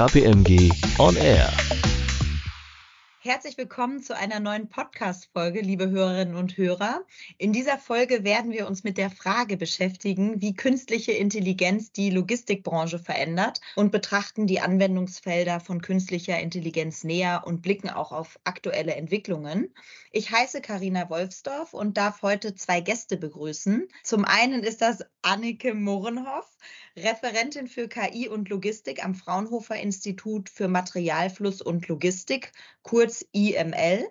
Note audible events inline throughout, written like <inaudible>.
KPMG On Air. Herzlich willkommen zu einer neuen Podcast-Folge, liebe Hörerinnen und Hörer. In dieser Folge werden wir uns mit der Frage beschäftigen, wie künstliche Intelligenz die Logistikbranche verändert und betrachten die Anwendungsfelder von künstlicher Intelligenz näher und blicken auch auf aktuelle Entwicklungen. Ich heiße Karina Wolfsdorf und darf heute zwei Gäste begrüßen. Zum einen ist das Annike Murrenhoff, Referentin für KI und Logistik am Fraunhofer Institut für Materialfluss und Logistik, kurz IML.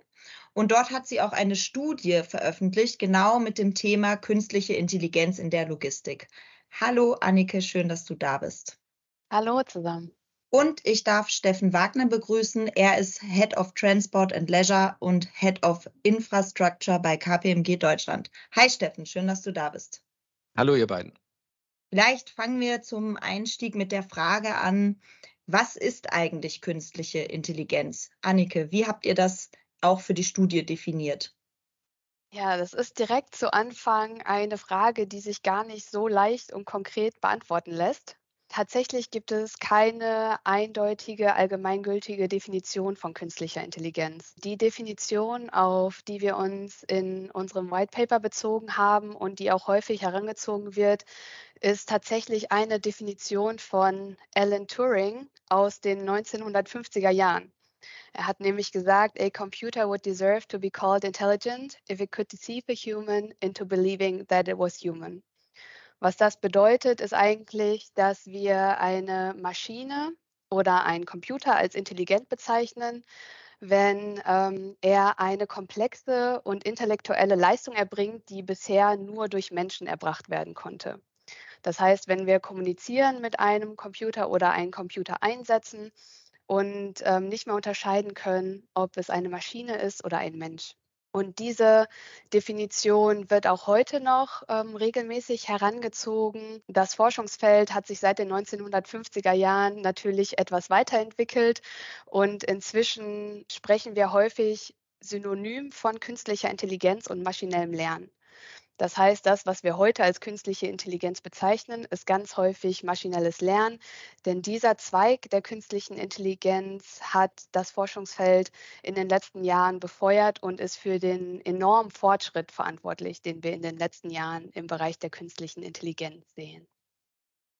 Und dort hat sie auch eine Studie veröffentlicht, genau mit dem Thema künstliche Intelligenz in der Logistik. Hallo Annike, schön, dass du da bist. Hallo zusammen. Und ich darf Steffen Wagner begrüßen. Er ist Head of Transport and Leisure und Head of Infrastructure bei KPMG Deutschland. Hi Steffen, schön, dass du da bist. Hallo ihr beiden. Vielleicht fangen wir zum Einstieg mit der Frage an, was ist eigentlich künstliche Intelligenz? Annike, wie habt ihr das auch für die Studie definiert? Ja, das ist direkt zu Anfang eine Frage, die sich gar nicht so leicht und konkret beantworten lässt. Tatsächlich gibt es keine eindeutige, allgemeingültige Definition von künstlicher Intelligenz. Die Definition, auf die wir uns in unserem White Paper bezogen haben und die auch häufig herangezogen wird, ist tatsächlich eine Definition von Alan Turing aus den 1950er Jahren. Er hat nämlich gesagt, a computer would deserve to be called intelligent if it could deceive a human into believing that it was human. Was das bedeutet, ist eigentlich, dass wir eine Maschine oder einen Computer als intelligent bezeichnen, wenn ähm, er eine komplexe und intellektuelle Leistung erbringt, die bisher nur durch Menschen erbracht werden konnte. Das heißt, wenn wir kommunizieren mit einem Computer oder einen Computer einsetzen und ähm, nicht mehr unterscheiden können, ob es eine Maschine ist oder ein Mensch. Und diese Definition wird auch heute noch ähm, regelmäßig herangezogen. Das Forschungsfeld hat sich seit den 1950er Jahren natürlich etwas weiterentwickelt und inzwischen sprechen wir häufig synonym von künstlicher Intelligenz und maschinellem Lernen. Das heißt, das, was wir heute als künstliche Intelligenz bezeichnen, ist ganz häufig maschinelles Lernen, denn dieser Zweig der künstlichen Intelligenz hat das Forschungsfeld in den letzten Jahren befeuert und ist für den enormen Fortschritt verantwortlich, den wir in den letzten Jahren im Bereich der künstlichen Intelligenz sehen.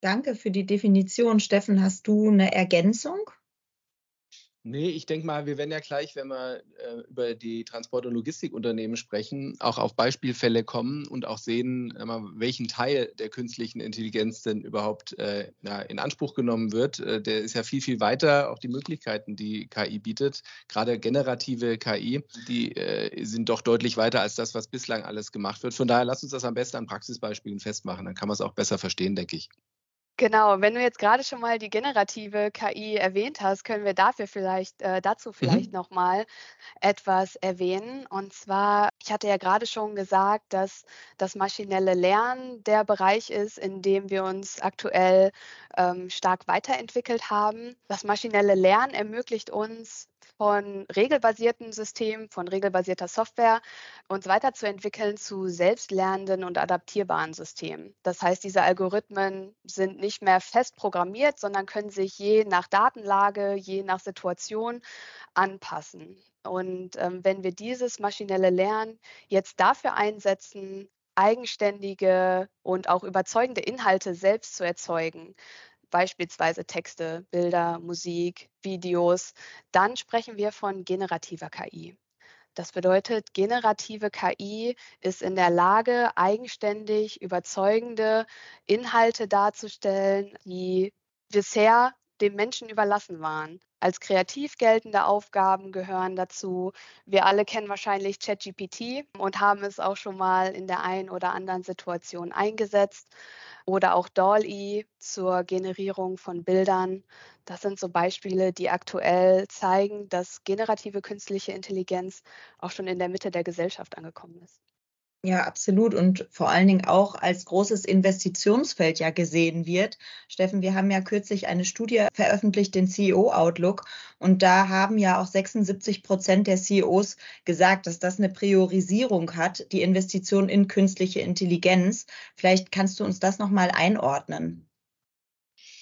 Danke für die Definition. Steffen, hast du eine Ergänzung? Nee, ich denke mal, wir werden ja gleich, wenn wir äh, über die Transport- und Logistikunternehmen sprechen, auch auf Beispielfälle kommen und auch sehen, äh, welchen Teil der künstlichen Intelligenz denn überhaupt äh, ja, in Anspruch genommen wird. Äh, der ist ja viel, viel weiter, auch die Möglichkeiten, die KI bietet. Gerade generative KI, die äh, sind doch deutlich weiter als das, was bislang alles gemacht wird. Von daher lass uns das am besten an Praxisbeispielen festmachen. Dann kann man es auch besser verstehen, denke ich. Genau, wenn du jetzt gerade schon mal die generative KI erwähnt hast, können wir dafür vielleicht äh, dazu vielleicht mhm. noch mal etwas erwähnen. Und zwar, ich hatte ja gerade schon gesagt, dass das maschinelle Lernen der Bereich ist, in dem wir uns aktuell ähm, stark weiterentwickelt haben. Das maschinelle Lernen ermöglicht uns von regelbasierten Systemen, von regelbasierter Software uns weiterzuentwickeln zu selbstlernenden und adaptierbaren Systemen. Das heißt, diese Algorithmen sind nicht mehr fest programmiert, sondern können sich je nach Datenlage, je nach Situation anpassen. Und ähm, wenn wir dieses maschinelle Lernen jetzt dafür einsetzen, eigenständige und auch überzeugende Inhalte selbst zu erzeugen, beispielsweise Texte, Bilder, Musik, Videos, dann sprechen wir von generativer KI. Das bedeutet, generative KI ist in der Lage, eigenständig überzeugende Inhalte darzustellen, die bisher dem Menschen überlassen waren. Als kreativ geltende Aufgaben gehören dazu. Wir alle kennen wahrscheinlich ChatGPT und haben es auch schon mal in der einen oder anderen Situation eingesetzt oder auch DALL-E zur Generierung von Bildern. Das sind so Beispiele, die aktuell zeigen, dass generative künstliche Intelligenz auch schon in der Mitte der Gesellschaft angekommen ist. Ja, absolut. Und vor allen Dingen auch als großes Investitionsfeld ja gesehen wird. Steffen, wir haben ja kürzlich eine Studie veröffentlicht, den CEO Outlook. Und da haben ja auch 76 Prozent der CEOs gesagt, dass das eine Priorisierung hat, die Investition in künstliche Intelligenz. Vielleicht kannst du uns das nochmal einordnen.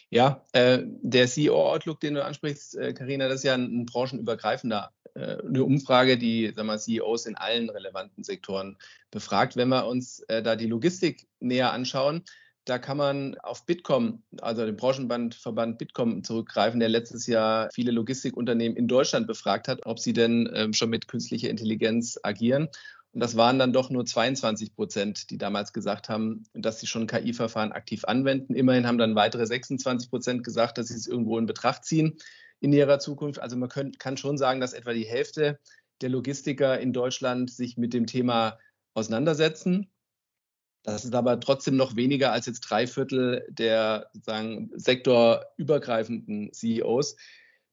Ja, äh, der CEO-Outlook, den du ansprichst, Karina, äh, das ist ja ein, ein branchenübergreifender äh, eine Umfrage, die sagen wir, CEOs in allen relevanten Sektoren befragt. Wenn wir uns äh, da die Logistik näher anschauen, da kann man auf Bitkom, also den Branchenverband Bitkom zurückgreifen, der letztes Jahr viele Logistikunternehmen in Deutschland befragt hat, ob sie denn ähm, schon mit künstlicher Intelligenz agieren. Und das waren dann doch nur 22 Prozent, die damals gesagt haben, dass sie schon KI-Verfahren aktiv anwenden. Immerhin haben dann weitere 26 Prozent gesagt, dass sie es irgendwo in Betracht ziehen in näherer Zukunft. Also man können, kann schon sagen, dass etwa die Hälfte der Logistiker in Deutschland sich mit dem Thema auseinandersetzen. Das ist aber trotzdem noch weniger als jetzt drei Viertel der sozusagen sektorübergreifenden CEOs.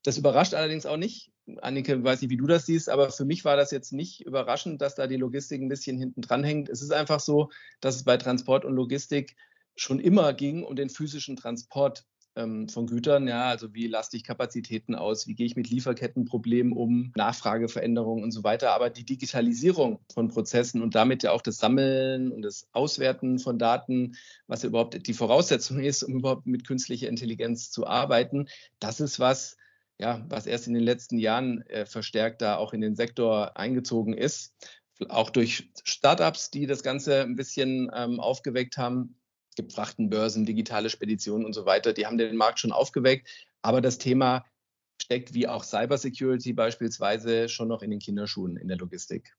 Das überrascht allerdings auch nicht. Annike, weiß nicht, wie du das siehst, aber für mich war das jetzt nicht überraschend, dass da die Logistik ein bisschen hinten dran hängt. Es ist einfach so, dass es bei Transport und Logistik schon immer ging um den physischen Transport ähm, von Gütern, ja, also wie laste ich Kapazitäten aus, wie gehe ich mit Lieferkettenproblemen um, Nachfrageveränderungen und so weiter. Aber die Digitalisierung von Prozessen und damit ja auch das Sammeln und das Auswerten von Daten, was ja überhaupt die Voraussetzung <laughs> ist, um überhaupt mit künstlicher Intelligenz zu arbeiten, das ist was, ja, was erst in den letzten Jahren äh, verstärkt da auch in den Sektor eingezogen ist. Auch durch Startups, die das Ganze ein bisschen ähm, aufgeweckt haben, es gibt Frachtenbörsen, digitale Speditionen und so weiter, die haben den Markt schon aufgeweckt. Aber das Thema steckt wie auch Cybersecurity beispielsweise schon noch in den Kinderschuhen in der Logistik.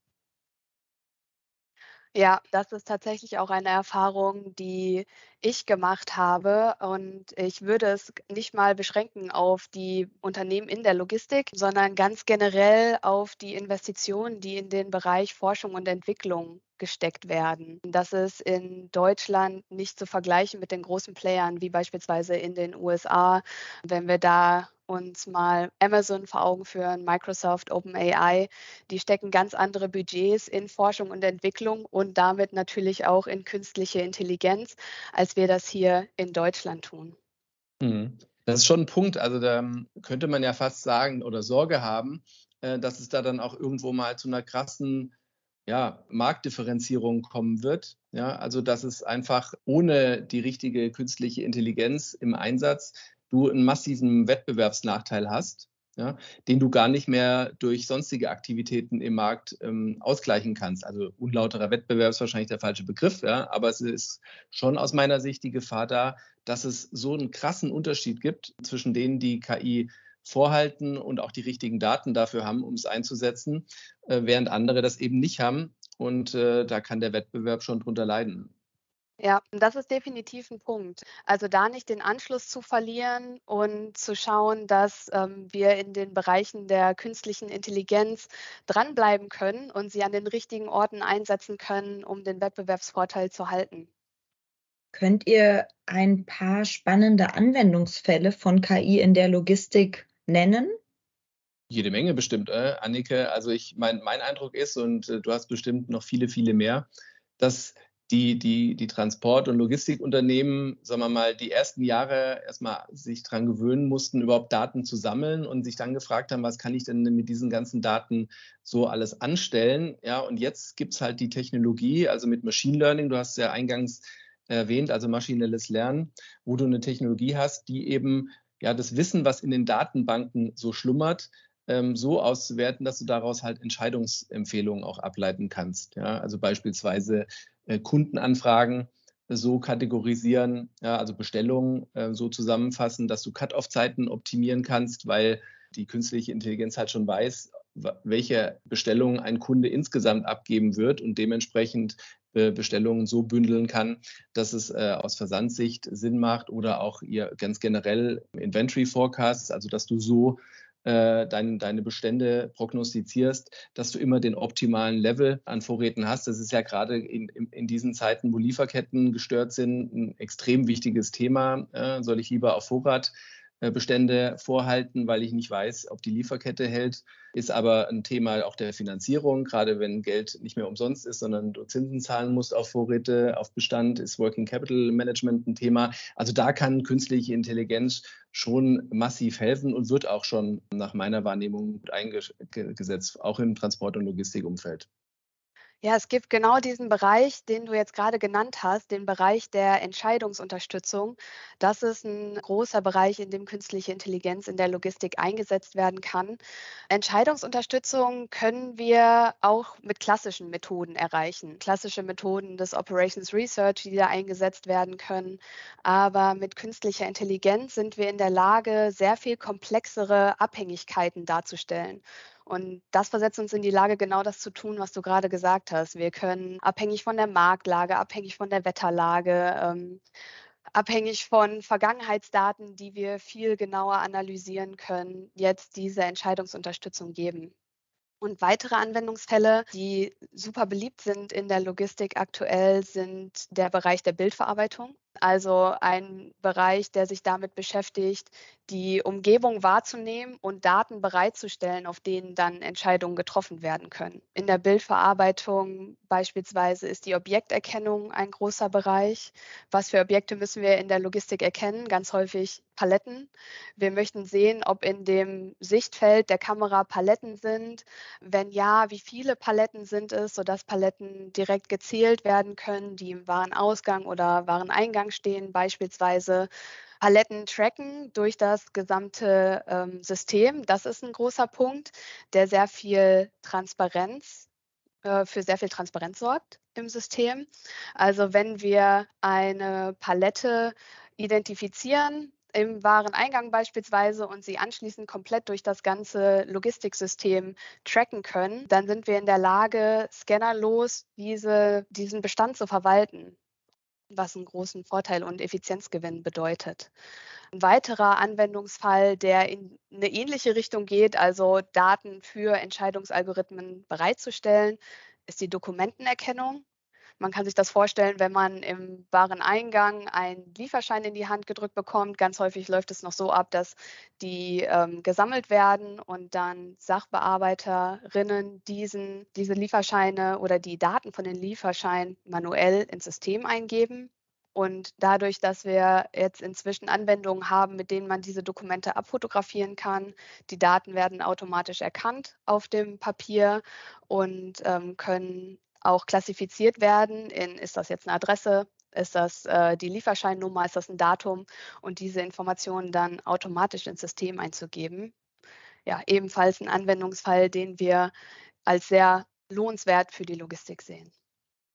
Ja, das ist tatsächlich auch eine Erfahrung, die ich gemacht habe. Und ich würde es nicht mal beschränken auf die Unternehmen in der Logistik, sondern ganz generell auf die Investitionen, die in den Bereich Forschung und Entwicklung gesteckt werden. Das ist in Deutschland nicht zu vergleichen mit den großen Playern wie beispielsweise in den USA. Wenn wir da uns mal Amazon vor Augen führen, Microsoft, OpenAI, die stecken ganz andere Budgets in Forschung und Entwicklung und damit natürlich auch in künstliche Intelligenz, als wir das hier in Deutschland tun. Mhm. Das ist schon ein Punkt. Also da könnte man ja fast sagen oder Sorge haben, äh, dass es da dann auch irgendwo mal zu einer krassen ja, Marktdifferenzierung kommen wird. Ja, also dass es einfach ohne die richtige künstliche Intelligenz im Einsatz du einen massiven Wettbewerbsnachteil hast, ja, den du gar nicht mehr durch sonstige Aktivitäten im Markt ähm, ausgleichen kannst. Also unlauterer Wettbewerb ist wahrscheinlich der falsche Begriff, ja, aber es ist schon aus meiner Sicht die Gefahr da, dass es so einen krassen Unterschied gibt zwischen denen, die KI vorhalten und auch die richtigen Daten dafür haben, um es einzusetzen, äh, während andere das eben nicht haben. Und äh, da kann der Wettbewerb schon drunter leiden. Ja, das ist definitiv ein Punkt. Also da nicht den Anschluss zu verlieren und zu schauen, dass ähm, wir in den Bereichen der künstlichen Intelligenz dranbleiben können und sie an den richtigen Orten einsetzen können, um den Wettbewerbsvorteil zu halten. Könnt ihr ein paar spannende Anwendungsfälle von KI in der Logistik nennen? Jede Menge bestimmt, äh, Annike. Also ich mein, mein Eindruck ist, und äh, du hast bestimmt noch viele, viele mehr, dass die, die, die Transport- und Logistikunternehmen, sagen wir mal, die ersten Jahre erstmal sich daran gewöhnen mussten, überhaupt Daten zu sammeln und sich dann gefragt haben, was kann ich denn mit diesen ganzen Daten so alles anstellen? Ja, und jetzt gibt es halt die Technologie, also mit Machine Learning, du hast ja eingangs erwähnt, also maschinelles Lernen, wo du eine Technologie hast, die eben ja das Wissen, was in den Datenbanken so schlummert, ähm, so auszuwerten, dass du daraus halt Entscheidungsempfehlungen auch ableiten kannst. Ja? Also beispielsweise Kundenanfragen so kategorisieren, ja, also Bestellungen äh, so zusammenfassen, dass du Cut-off-Zeiten optimieren kannst, weil die künstliche Intelligenz halt schon weiß, welche Bestellungen ein Kunde insgesamt abgeben wird und dementsprechend äh, Bestellungen so bündeln kann, dass es äh, aus Versandsicht Sinn macht oder auch ihr ganz generell Inventory Forecasts, also dass du so äh, dein, deine Bestände prognostizierst, dass du immer den optimalen Level an Vorräten hast. Das ist ja gerade in, in, in diesen Zeiten, wo Lieferketten gestört sind, ein extrem wichtiges Thema. Äh, soll ich lieber auf Vorrat Bestände vorhalten, weil ich nicht weiß, ob die Lieferkette hält. Ist aber ein Thema auch der Finanzierung, gerade wenn Geld nicht mehr umsonst ist, sondern du Zinsen zahlen musst auf Vorräte, auf Bestand, ist Working Capital Management ein Thema. Also da kann künstliche Intelligenz schon massiv helfen und wird auch schon nach meiner Wahrnehmung eingesetzt, auch im Transport- und Logistikumfeld. Ja, es gibt genau diesen Bereich, den du jetzt gerade genannt hast, den Bereich der Entscheidungsunterstützung. Das ist ein großer Bereich, in dem künstliche Intelligenz in der Logistik eingesetzt werden kann. Entscheidungsunterstützung können wir auch mit klassischen Methoden erreichen. Klassische Methoden des Operations Research, die da eingesetzt werden können. Aber mit künstlicher Intelligenz sind wir in der Lage, sehr viel komplexere Abhängigkeiten darzustellen. Und das versetzt uns in die Lage, genau das zu tun, was du gerade gesagt hast. Wir können abhängig von der Marktlage, abhängig von der Wetterlage, ähm, abhängig von Vergangenheitsdaten, die wir viel genauer analysieren können, jetzt diese Entscheidungsunterstützung geben. Und weitere Anwendungsfälle, die super beliebt sind in der Logistik aktuell, sind der Bereich der Bildverarbeitung. Also ein Bereich, der sich damit beschäftigt, die Umgebung wahrzunehmen und Daten bereitzustellen, auf denen dann Entscheidungen getroffen werden können. In der Bildverarbeitung beispielsweise ist die Objekterkennung ein großer Bereich. Was für Objekte müssen wir in der Logistik erkennen? Ganz häufig Paletten. Wir möchten sehen, ob in dem Sichtfeld der Kamera Paletten sind. Wenn ja, wie viele Paletten sind es, sodass Paletten direkt gezählt werden können, die im Warenausgang oder Wareneingang Eingang stehen, beispielsweise Paletten tracken durch das gesamte ähm, System. Das ist ein großer Punkt, der sehr viel Transparenz, äh, für sehr viel Transparenz sorgt im System. Also wenn wir eine Palette identifizieren, im Wareneingang beispielsweise und sie anschließend komplett durch das ganze Logistiksystem tracken können, dann sind wir in der Lage, scannerlos diese, diesen Bestand zu verwalten was einen großen Vorteil und Effizienzgewinn bedeutet. Ein weiterer Anwendungsfall, der in eine ähnliche Richtung geht, also Daten für Entscheidungsalgorithmen bereitzustellen, ist die Dokumentenerkennung. Man kann sich das vorstellen, wenn man im Wareneingang einen Lieferschein in die Hand gedrückt bekommt. Ganz häufig läuft es noch so ab, dass die ähm, gesammelt werden und dann Sachbearbeiterinnen diesen, diese Lieferscheine oder die Daten von den Lieferscheinen manuell ins System eingeben. Und dadurch, dass wir jetzt inzwischen Anwendungen haben, mit denen man diese Dokumente abfotografieren kann, die Daten werden automatisch erkannt auf dem Papier und ähm, können auch klassifiziert werden in, ist das jetzt eine Adresse, ist das äh, die Lieferscheinnummer, ist das ein Datum und diese Informationen dann automatisch ins System einzugeben. Ja, ebenfalls ein Anwendungsfall, den wir als sehr lohnenswert für die Logistik sehen.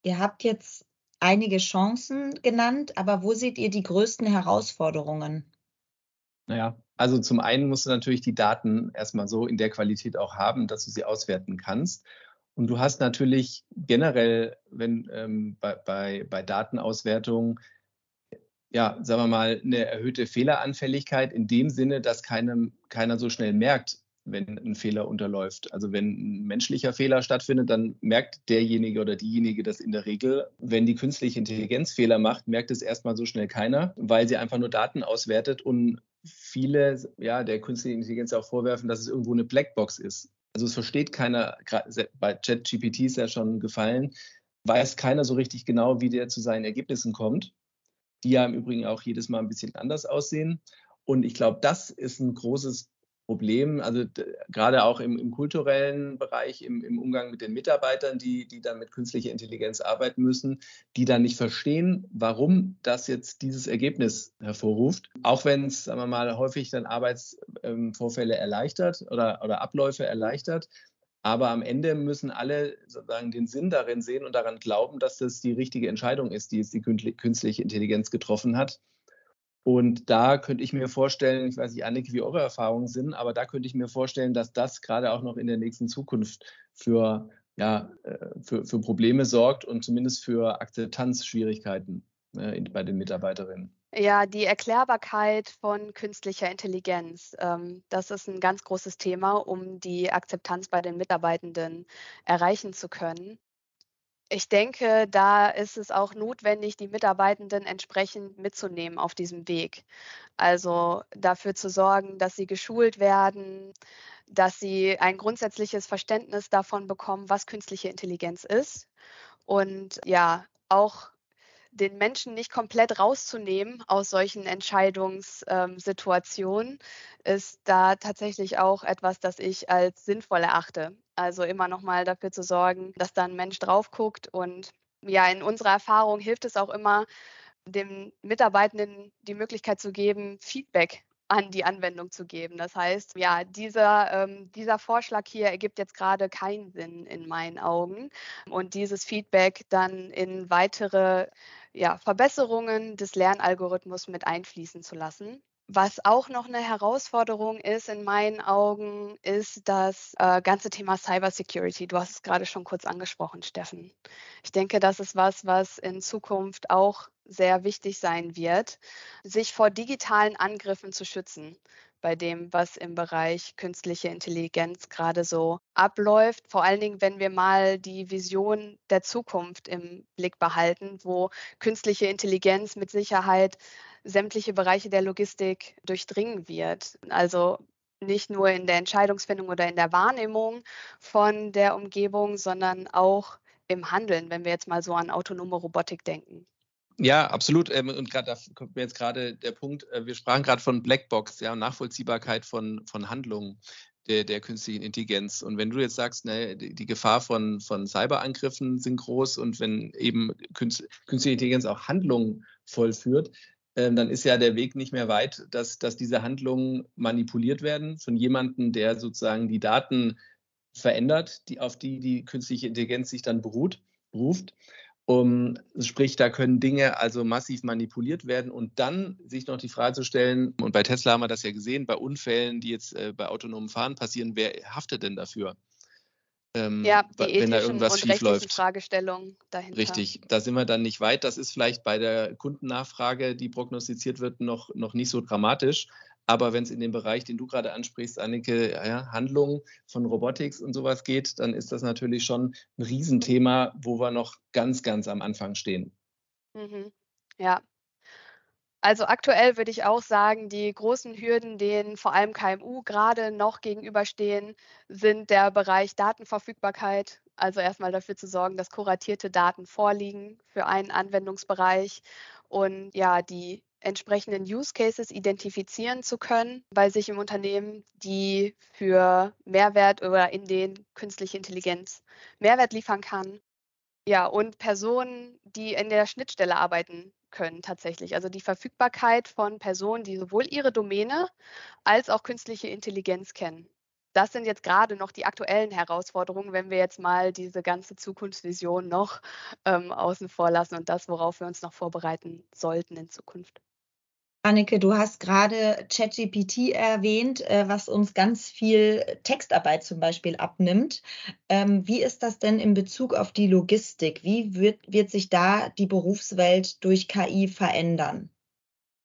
Ihr habt jetzt einige Chancen genannt, aber wo seht ihr die größten Herausforderungen? Naja, also zum einen musst du natürlich die Daten erstmal so in der Qualität auch haben, dass du sie auswerten kannst. Und du hast natürlich generell, wenn ähm, bei, bei, bei Datenauswertung, ja, sagen wir mal, eine erhöhte Fehleranfälligkeit in dem Sinne, dass keinem, keiner so schnell merkt, wenn ein Fehler unterläuft. Also wenn ein menschlicher Fehler stattfindet, dann merkt derjenige oder diejenige das in der Regel. Wenn die künstliche Intelligenz Fehler macht, merkt es erstmal so schnell keiner, weil sie einfach nur Daten auswertet und viele ja, der künstlichen Intelligenz auch vorwerfen, dass es irgendwo eine Blackbox ist. Also es versteht keiner, bei ChatGPT ist ja schon gefallen, weiß keiner so richtig genau, wie der zu seinen Ergebnissen kommt, die ja im Übrigen auch jedes Mal ein bisschen anders aussehen. Und ich glaube, das ist ein großes Problem, also gerade auch im, im kulturellen Bereich, im, im, Umgang mit den Mitarbeitern, die, die dann mit künstlicher Intelligenz arbeiten müssen, die dann nicht verstehen, warum das jetzt dieses Ergebnis hervorruft. Auch wenn es, sagen wir mal, häufig dann Arbeitsvorfälle erleichtert oder, oder Abläufe erleichtert. Aber am Ende müssen alle sozusagen den Sinn darin sehen und daran glauben, dass das die richtige Entscheidung ist, die jetzt die künstliche Intelligenz getroffen hat. Und da könnte ich mir vorstellen, ich weiß nicht, Annik, wie eure Erfahrungen sind, aber da könnte ich mir vorstellen, dass das gerade auch noch in der nächsten Zukunft für, ja, äh, für, für Probleme sorgt und zumindest für Akzeptanzschwierigkeiten äh, bei den Mitarbeiterinnen. Ja, die Erklärbarkeit von künstlicher Intelligenz, ähm, das ist ein ganz großes Thema, um die Akzeptanz bei den Mitarbeitenden erreichen zu können ich denke, da ist es auch notwendig, die Mitarbeitenden entsprechend mitzunehmen auf diesem Weg. Also dafür zu sorgen, dass sie geschult werden, dass sie ein grundsätzliches Verständnis davon bekommen, was künstliche Intelligenz ist. Und ja, auch den Menschen nicht komplett rauszunehmen aus solchen Entscheidungssituationen, ist da tatsächlich auch etwas, das ich als sinnvoll erachte. Also immer noch mal dafür zu sorgen, dass da ein Mensch drauf guckt. Und ja, in unserer Erfahrung hilft es auch immer, dem Mitarbeitenden die Möglichkeit zu geben, Feedback an die Anwendung zu geben. Das heißt, ja, dieser, ähm, dieser Vorschlag hier ergibt jetzt gerade keinen Sinn in meinen Augen. Und dieses Feedback dann in weitere ja, Verbesserungen des Lernalgorithmus mit einfließen zu lassen. Was auch noch eine Herausforderung ist in meinen Augen, ist das äh, ganze Thema Cybersecurity. Du hast es gerade schon kurz angesprochen, Steffen. Ich denke, das ist was, was in Zukunft auch sehr wichtig sein wird, sich vor digitalen Angriffen zu schützen bei dem, was im Bereich künstliche Intelligenz gerade so abläuft. Vor allen Dingen, wenn wir mal die Vision der Zukunft im Blick behalten, wo künstliche Intelligenz mit Sicherheit sämtliche Bereiche der Logistik durchdringen wird. Also nicht nur in der Entscheidungsfindung oder in der Wahrnehmung von der Umgebung, sondern auch im Handeln, wenn wir jetzt mal so an autonome Robotik denken. Ja, absolut. Ähm, und gerade da kommt mir jetzt gerade der Punkt, äh, wir sprachen gerade von Blackbox, ja, Nachvollziehbarkeit von, von Handlungen der, der künstlichen Intelligenz. Und wenn du jetzt sagst, ne, die, Gefahr von, von Cyberangriffen sind groß und wenn eben künstliche Intelligenz auch Handlungen vollführt, dann ist ja der Weg nicht mehr weit, dass, dass diese Handlungen manipuliert werden von jemandem, der sozusagen die Daten verändert, die, auf die die künstliche Intelligenz sich dann beruht, beruft. Um, sprich, da können Dinge also massiv manipuliert werden und dann sich noch die Frage zu stellen, und bei Tesla haben wir das ja gesehen, bei Unfällen, die jetzt äh, bei autonomen Fahren passieren, wer haftet denn dafür? Ähm, ja, die wenn da irgendwas schief läuft. Fragestellungen dahinter. Richtig, da sind wir dann nicht weit. Das ist vielleicht bei der Kundennachfrage, die prognostiziert wird, noch, noch nicht so dramatisch. Aber wenn es in den Bereich, den du gerade ansprichst, Annike, ja, Handlungen von Robotics und sowas geht, dann ist das natürlich schon ein Riesenthema, wo wir noch ganz, ganz am Anfang stehen. Mhm. Ja. Also aktuell würde ich auch sagen, die großen Hürden, denen vor allem KMU gerade noch gegenüberstehen, sind der Bereich Datenverfügbarkeit. Also erstmal dafür zu sorgen, dass kuratierte Daten vorliegen für einen Anwendungsbereich und ja, die entsprechenden Use Cases identifizieren zu können bei sich im Unternehmen, die für Mehrwert oder in den künstliche Intelligenz Mehrwert liefern kann. Ja, und Personen, die in der Schnittstelle arbeiten können tatsächlich. Also die Verfügbarkeit von Personen, die sowohl ihre Domäne als auch künstliche Intelligenz kennen. Das sind jetzt gerade noch die aktuellen Herausforderungen, wenn wir jetzt mal diese ganze Zukunftsvision noch ähm, außen vor lassen und das, worauf wir uns noch vorbereiten sollten in Zukunft. Annike, du hast gerade ChatGPT erwähnt, äh, was uns ganz viel Textarbeit zum Beispiel abnimmt. Ähm, wie ist das denn in Bezug auf die Logistik? Wie wird, wird sich da die Berufswelt durch KI verändern?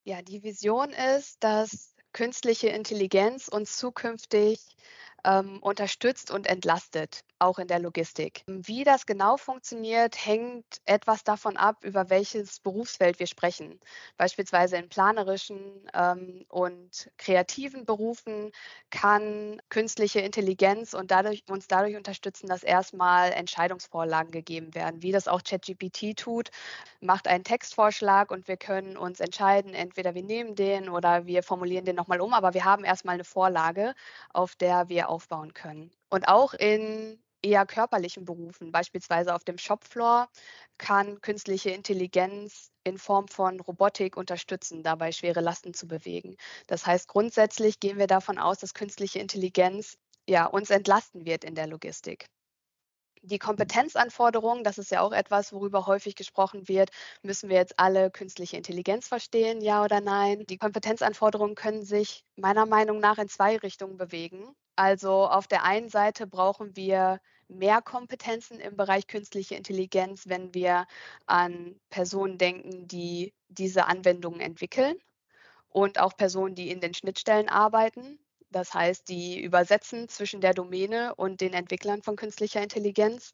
Ja, die Vision ist, dass künstliche Intelligenz uns zukünftig ähm, unterstützt und entlastet, auch in der Logistik. Wie das genau funktioniert, hängt etwas davon ab, über welches Berufsfeld wir sprechen. Beispielsweise in planerischen ähm, und kreativen Berufen kann künstliche Intelligenz und dadurch, uns dadurch unterstützen, dass erstmal Entscheidungsvorlagen gegeben werden, wie das auch ChatGPT tut, macht einen Textvorschlag und wir können uns entscheiden, entweder wir nehmen den oder wir formulieren den nochmal um, aber wir haben erstmal eine Vorlage, auf der wir aufbauen können. Und auch in eher körperlichen Berufen, beispielsweise auf dem Shopfloor, kann künstliche Intelligenz in Form von Robotik unterstützen, dabei schwere Lasten zu bewegen. Das heißt, grundsätzlich gehen wir davon aus, dass künstliche Intelligenz ja, uns entlasten wird in der Logistik. Die Kompetenzanforderungen, das ist ja auch etwas, worüber häufig gesprochen wird. Müssen wir jetzt alle künstliche Intelligenz verstehen, ja oder nein? Die Kompetenzanforderungen können sich meiner Meinung nach in zwei Richtungen bewegen. Also auf der einen Seite brauchen wir mehr Kompetenzen im Bereich künstliche Intelligenz, wenn wir an Personen denken, die diese Anwendungen entwickeln und auch Personen, die in den Schnittstellen arbeiten. Das heißt, die übersetzen zwischen der Domäne und den Entwicklern von künstlicher Intelligenz.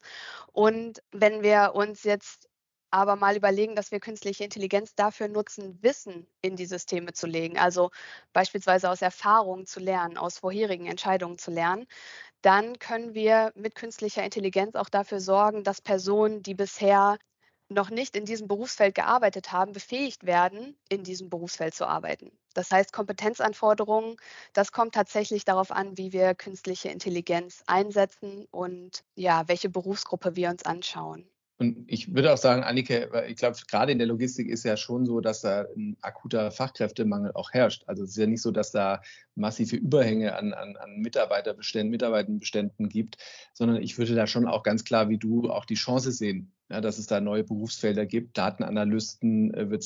Und wenn wir uns jetzt aber mal überlegen, dass wir künstliche Intelligenz dafür nutzen, Wissen in die Systeme zu legen, also beispielsweise aus Erfahrungen zu lernen, aus vorherigen Entscheidungen zu lernen, dann können wir mit künstlicher Intelligenz auch dafür sorgen, dass Personen, die bisher noch nicht in diesem Berufsfeld gearbeitet haben, befähigt werden, in diesem Berufsfeld zu arbeiten. Das heißt, Kompetenzanforderungen, das kommt tatsächlich darauf an, wie wir künstliche Intelligenz einsetzen und ja, welche Berufsgruppe wir uns anschauen. Und ich würde auch sagen, Annike, ich glaube, gerade in der Logistik ist ja schon so, dass da ein akuter Fachkräftemangel auch herrscht. Also es ist ja nicht so, dass da massive Überhänge an, an, an Mitarbeiterbeständen, Mitarbeiterbeständen gibt, sondern ich würde da schon auch ganz klar wie du auch die Chance sehen, ja, dass es da neue Berufsfelder gibt. Datenanalysten äh, wird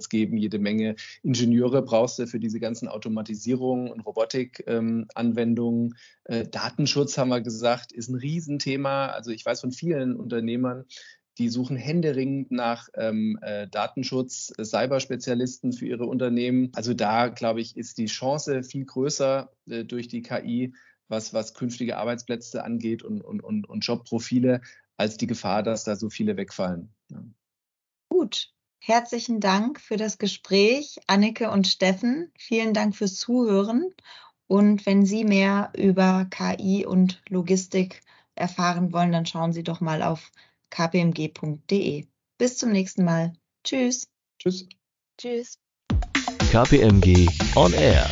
es geben, jede Menge Ingenieure brauchst du für diese ganzen Automatisierungen und Robotik-Anwendungen. Ähm, äh, Datenschutz, haben wir gesagt, ist ein Riesenthema. Also ich weiß von vielen Unternehmern, die suchen händeringend nach ähm, äh, Datenschutz, äh, Cyberspezialisten für ihre Unternehmen. Also da, glaube ich, ist die Chance viel größer äh, durch die KI, was, was künftige Arbeitsplätze angeht und, und, und, und Jobprofile, als die Gefahr, dass da so viele wegfallen. Ja. Gut. Herzlichen Dank für das Gespräch, Annike und Steffen. Vielen Dank fürs Zuhören. Und wenn Sie mehr über KI und Logistik erfahren wollen, dann schauen Sie doch mal auf kpmg.de. Bis zum nächsten Mal. Tschüss. Tschüss. Tschüss. KPMG On Air.